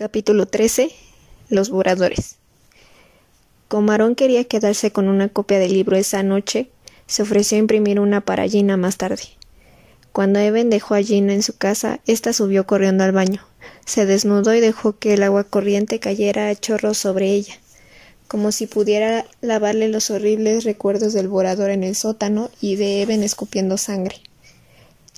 Capítulo 13. Los borradores. Como Aarón quería quedarse con una copia del libro esa noche, se ofreció a imprimir una para Gina más tarde. Cuando Evan dejó a Gina en su casa, ésta subió corriendo al baño, se desnudó y dejó que el agua corriente cayera a chorros sobre ella, como si pudiera lavarle los horribles recuerdos del borrador en el sótano y de Evan escupiendo sangre.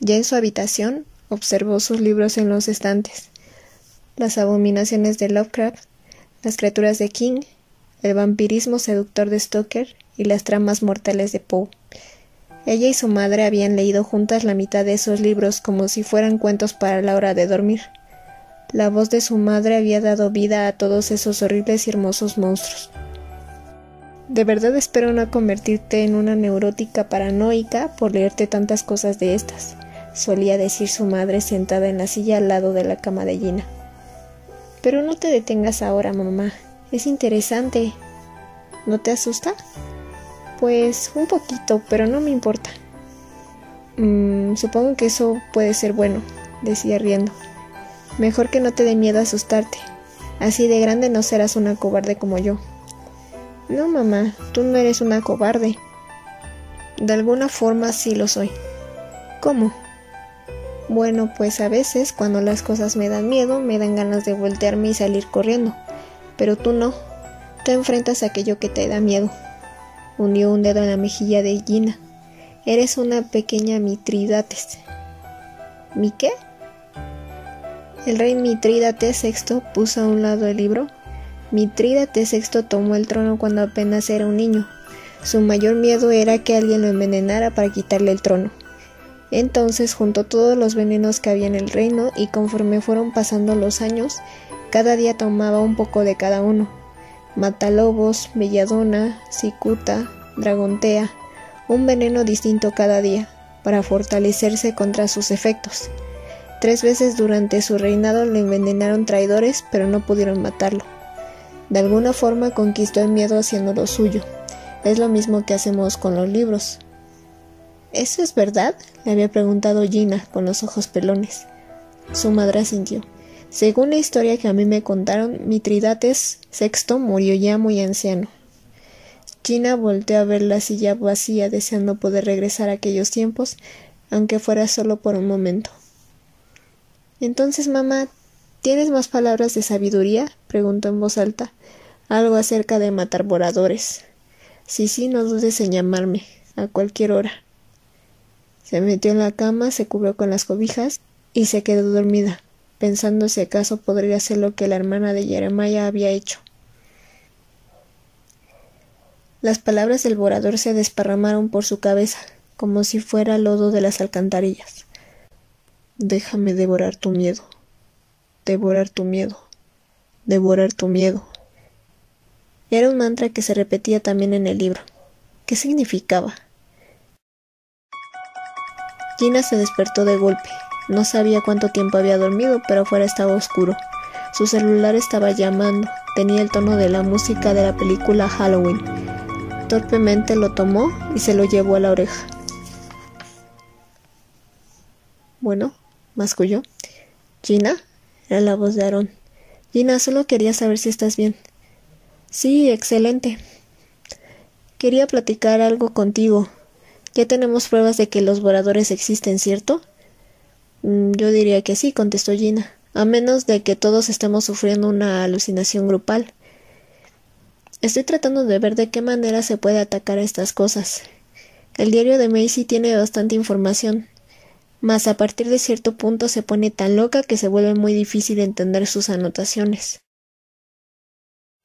Ya en su habitación, observó sus libros en los estantes las abominaciones de Lovecraft, las criaturas de King, el vampirismo seductor de Stoker y las tramas mortales de Poe. Ella y su madre habían leído juntas la mitad de esos libros como si fueran cuentos para la hora de dormir. La voz de su madre había dado vida a todos esos horribles y hermosos monstruos. De verdad espero no convertirte en una neurótica paranoica por leerte tantas cosas de estas, solía decir su madre sentada en la silla al lado de la cama de Gina. Pero no te detengas ahora, mamá. Es interesante. ¿No te asusta? Pues un poquito, pero no me importa. Mm, supongo que eso puede ser bueno, decía riendo. Mejor que no te dé miedo asustarte. Así de grande no serás una cobarde como yo. No, mamá, tú no eres una cobarde. De alguna forma sí lo soy. ¿Cómo? Bueno, pues a veces cuando las cosas me dan miedo, me dan ganas de voltearme y salir corriendo. Pero tú no. Tú enfrentas aquello que te da miedo. Unió un dedo en la mejilla de Gina. Eres una pequeña Mitridates. ¿Mi qué? El rey Mitrídates VI puso a un lado el libro. Mitrídates VI tomó el trono cuando apenas era un niño. Su mayor miedo era que alguien lo envenenara para quitarle el trono. Entonces juntó todos los venenos que había en el reino y conforme fueron pasando los años, cada día tomaba un poco de cada uno. Matalobos, Belladona, Cicuta, Dragontea, un veneno distinto cada día, para fortalecerse contra sus efectos. Tres veces durante su reinado le envenenaron traidores, pero no pudieron matarlo. De alguna forma conquistó el miedo haciendo lo suyo. Es lo mismo que hacemos con los libros. ¿Eso es verdad? le había preguntado Gina, con los ojos pelones. Su madre asintió. Según la historia que a mí me contaron, Mitridates VI murió ya muy anciano. Gina volteó a ver la silla vacía, deseando poder regresar a aquellos tiempos, aunque fuera solo por un momento. Entonces, mamá, ¿tienes más palabras de sabiduría? preguntó en voz alta. Algo acerca de matar voradores. Sí, sí, no dudes en llamarme, a cualquier hora. Se metió en la cama, se cubrió con las cobijas y se quedó dormida, pensando si acaso podría hacer lo que la hermana de Jeremiah había hecho. Las palabras del borador se desparramaron por su cabeza, como si fuera lodo de las alcantarillas. Déjame devorar tu miedo, devorar tu miedo, devorar tu miedo. Era un mantra que se repetía también en el libro. ¿Qué significaba? Gina se despertó de golpe. No sabía cuánto tiempo había dormido, pero afuera estaba oscuro. Su celular estaba llamando. Tenía el tono de la música de la película Halloween. Torpemente lo tomó y se lo llevó a la oreja. Bueno, masculló. Gina, era la voz de Aaron. Gina, solo quería saber si estás bien. Sí, excelente. Quería platicar algo contigo. Ya tenemos pruebas de que los voradores existen, ¿cierto? Mm, yo diría que sí, contestó Gina, a menos de que todos estemos sufriendo una alucinación grupal. Estoy tratando de ver de qué manera se puede atacar a estas cosas. El diario de Macy tiene bastante información, mas a partir de cierto punto se pone tan loca que se vuelve muy difícil entender sus anotaciones.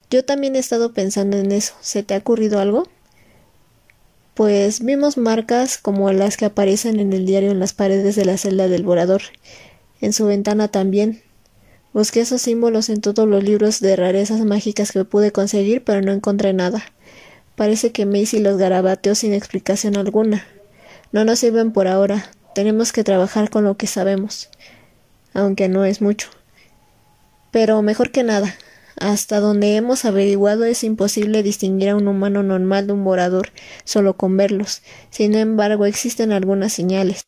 Yo también he estado pensando en eso. ¿Se te ha ocurrido algo? Pues vimos marcas como las que aparecen en el diario en las paredes de la celda del vorador, en su ventana también. Busqué esos símbolos en todos los libros de rarezas mágicas que pude conseguir, pero no encontré nada. Parece que Macy los garabateó sin explicación alguna. No nos sirven por ahora. Tenemos que trabajar con lo que sabemos. Aunque no es mucho. Pero mejor que nada. Hasta donde hemos averiguado es imposible distinguir a un humano normal de un morador solo con verlos. Sin embargo, existen algunas señales.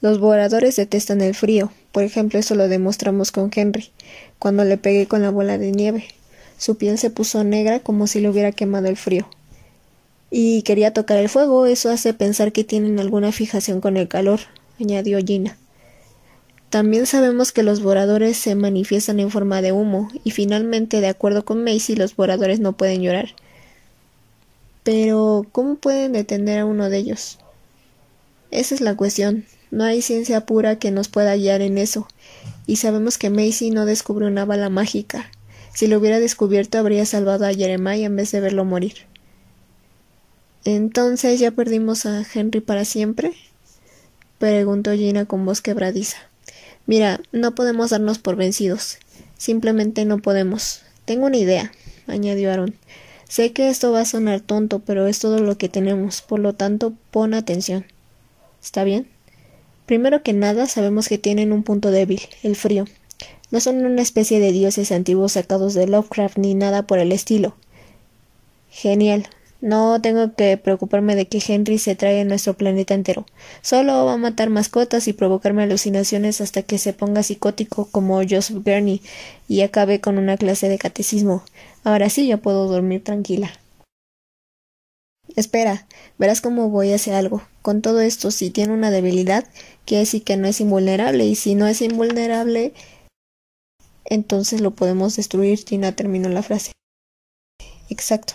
Los voladores detestan el frío. Por ejemplo, eso lo demostramos con Henry, cuando le pegué con la bola de nieve. Su piel se puso negra como si le hubiera quemado el frío. Y quería tocar el fuego, eso hace pensar que tienen alguna fijación con el calor, añadió Gina. También sabemos que los voladores se manifiestan en forma de humo, y finalmente, de acuerdo con Macy, los voladores no pueden llorar. Pero, ¿cómo pueden detener a uno de ellos? Esa es la cuestión. No hay ciencia pura que nos pueda guiar en eso, y sabemos que Macy no descubrió una bala mágica. Si lo hubiera descubierto habría salvado a Jeremiah en vez de verlo morir. Entonces ya perdimos a Henry para siempre? preguntó Gina con voz quebradiza. Mira, no podemos darnos por vencidos. Simplemente no podemos. Tengo una idea, añadió Aaron. Sé que esto va a sonar tonto, pero es todo lo que tenemos, por lo tanto, pon atención. ¿Está bien? Primero que nada, sabemos que tienen un punto débil, el frío. No son una especie de dioses antiguos sacados de Lovecraft ni nada por el estilo. Genial, no tengo que preocuparme de que Henry se traiga nuestro planeta entero. Solo va a matar mascotas y provocarme alucinaciones hasta que se ponga psicótico como Joseph Gurney y acabe con una clase de catecismo. Ahora sí ya puedo dormir tranquila. Espera, verás cómo voy a hacer algo. Con todo esto, si tiene una debilidad, quiere decir que no es invulnerable, y si no es invulnerable, entonces lo podemos destruir. Tina terminó la frase. Exacto.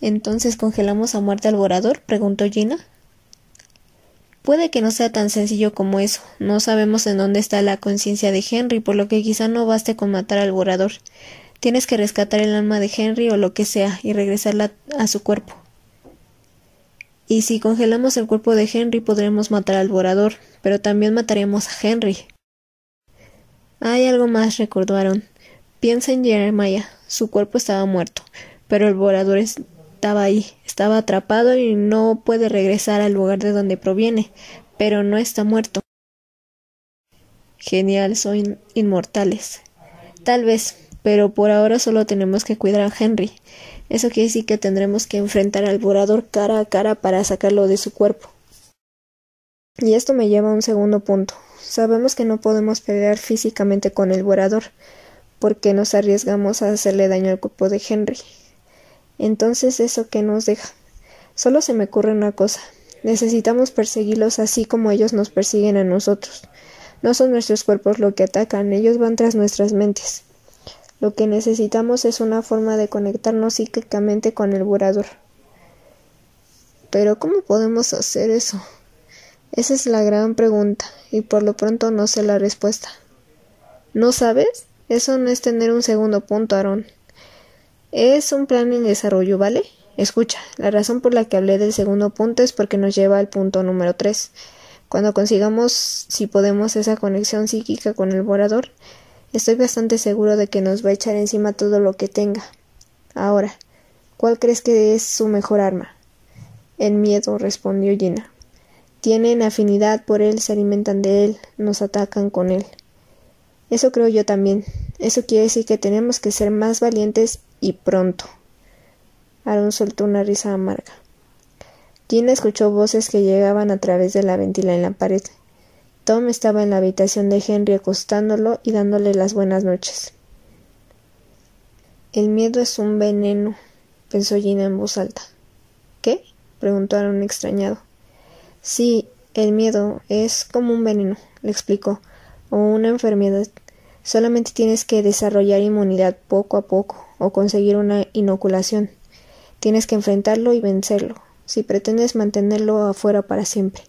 ¿Entonces congelamos a muerte al vorador? preguntó Gina. Puede que no sea tan sencillo como eso. No sabemos en dónde está la conciencia de Henry, por lo que quizá no baste con matar al vorador. Tienes que rescatar el alma de Henry o lo que sea y regresarla a su cuerpo. Y si congelamos el cuerpo de Henry podremos matar al vorador, pero también mataremos a Henry. Hay algo más, recordaron. Piensa en Jeremiah. Su cuerpo estaba muerto, pero el vorador es estaba ahí, estaba atrapado y no puede regresar al lugar de donde proviene, pero no está muerto. Genial, son inmortales. Tal vez, pero por ahora solo tenemos que cuidar a Henry. Eso quiere decir que tendremos que enfrentar al vorador cara a cara para sacarlo de su cuerpo. Y esto me lleva a un segundo punto. Sabemos que no podemos pelear físicamente con el vorador, porque nos arriesgamos a hacerle daño al cuerpo de Henry. Entonces, ¿eso qué nos deja? Solo se me ocurre una cosa. Necesitamos perseguirlos así como ellos nos persiguen a nosotros. No son nuestros cuerpos lo que atacan, ellos van tras nuestras mentes. Lo que necesitamos es una forma de conectarnos psíquicamente con el burador. Pero ¿cómo podemos hacer eso? Esa es la gran pregunta, y por lo pronto no sé la respuesta. ¿No sabes? Eso no es tener un segundo punto, Aaron. Es un plan en desarrollo, ¿vale? Escucha, la razón por la que hablé del segundo punto es porque nos lleva al punto número tres. Cuando consigamos, si podemos, esa conexión psíquica con el vorador, estoy bastante seguro de que nos va a echar encima todo lo que tenga. Ahora, ¿cuál crees que es su mejor arma? El miedo, respondió Gina. Tienen afinidad por él, se alimentan de él, nos atacan con él. Eso creo yo también. Eso quiere decir que tenemos que ser más valientes y pronto. Aaron soltó una risa amarga. Gina escuchó voces que llegaban a través de la ventila en la pared. Tom estaba en la habitación de Henry acostándolo y dándole las buenas noches. El miedo es un veneno, pensó Gina en voz alta. ¿Qué? preguntó Aaron extrañado. Sí, el miedo es como un veneno, le explicó, o una enfermedad. Solamente tienes que desarrollar inmunidad poco a poco o conseguir una inoculación. Tienes que enfrentarlo y vencerlo, si pretendes mantenerlo afuera para siempre.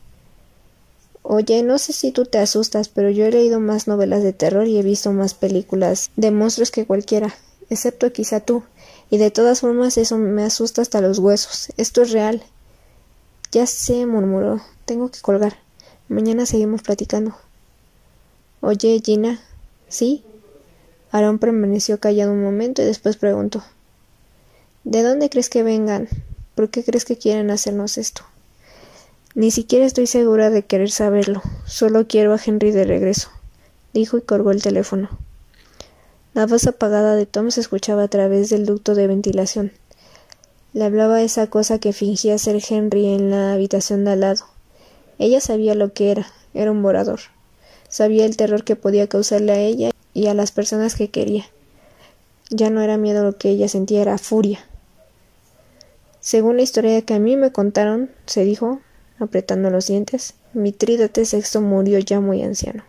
Oye, no sé si tú te asustas, pero yo he leído más novelas de terror y he visto más películas de monstruos que cualquiera, excepto quizá tú. Y de todas formas eso me asusta hasta los huesos. Esto es real. Ya sé, murmuró. Tengo que colgar. Mañana seguimos platicando. Oye, Gina. ¿Sí? Aarón permaneció callado un momento y después preguntó ¿De dónde crees que vengan? ¿Por qué crees que quieren hacernos esto? Ni siquiera estoy segura de querer saberlo. Solo quiero a Henry de regreso, dijo y colgó el teléfono. La voz apagada de Tom se escuchaba a través del ducto de ventilación. Le hablaba esa cosa que fingía ser Henry en la habitación de al lado. Ella sabía lo que era, era un morador. Sabía el terror que podía causarle a ella y a las personas que quería. Ya no era miedo lo que ella sentía, era furia. Según la historia que a mí me contaron, se dijo, apretando los dientes, Mitrídates VI murió ya muy anciano.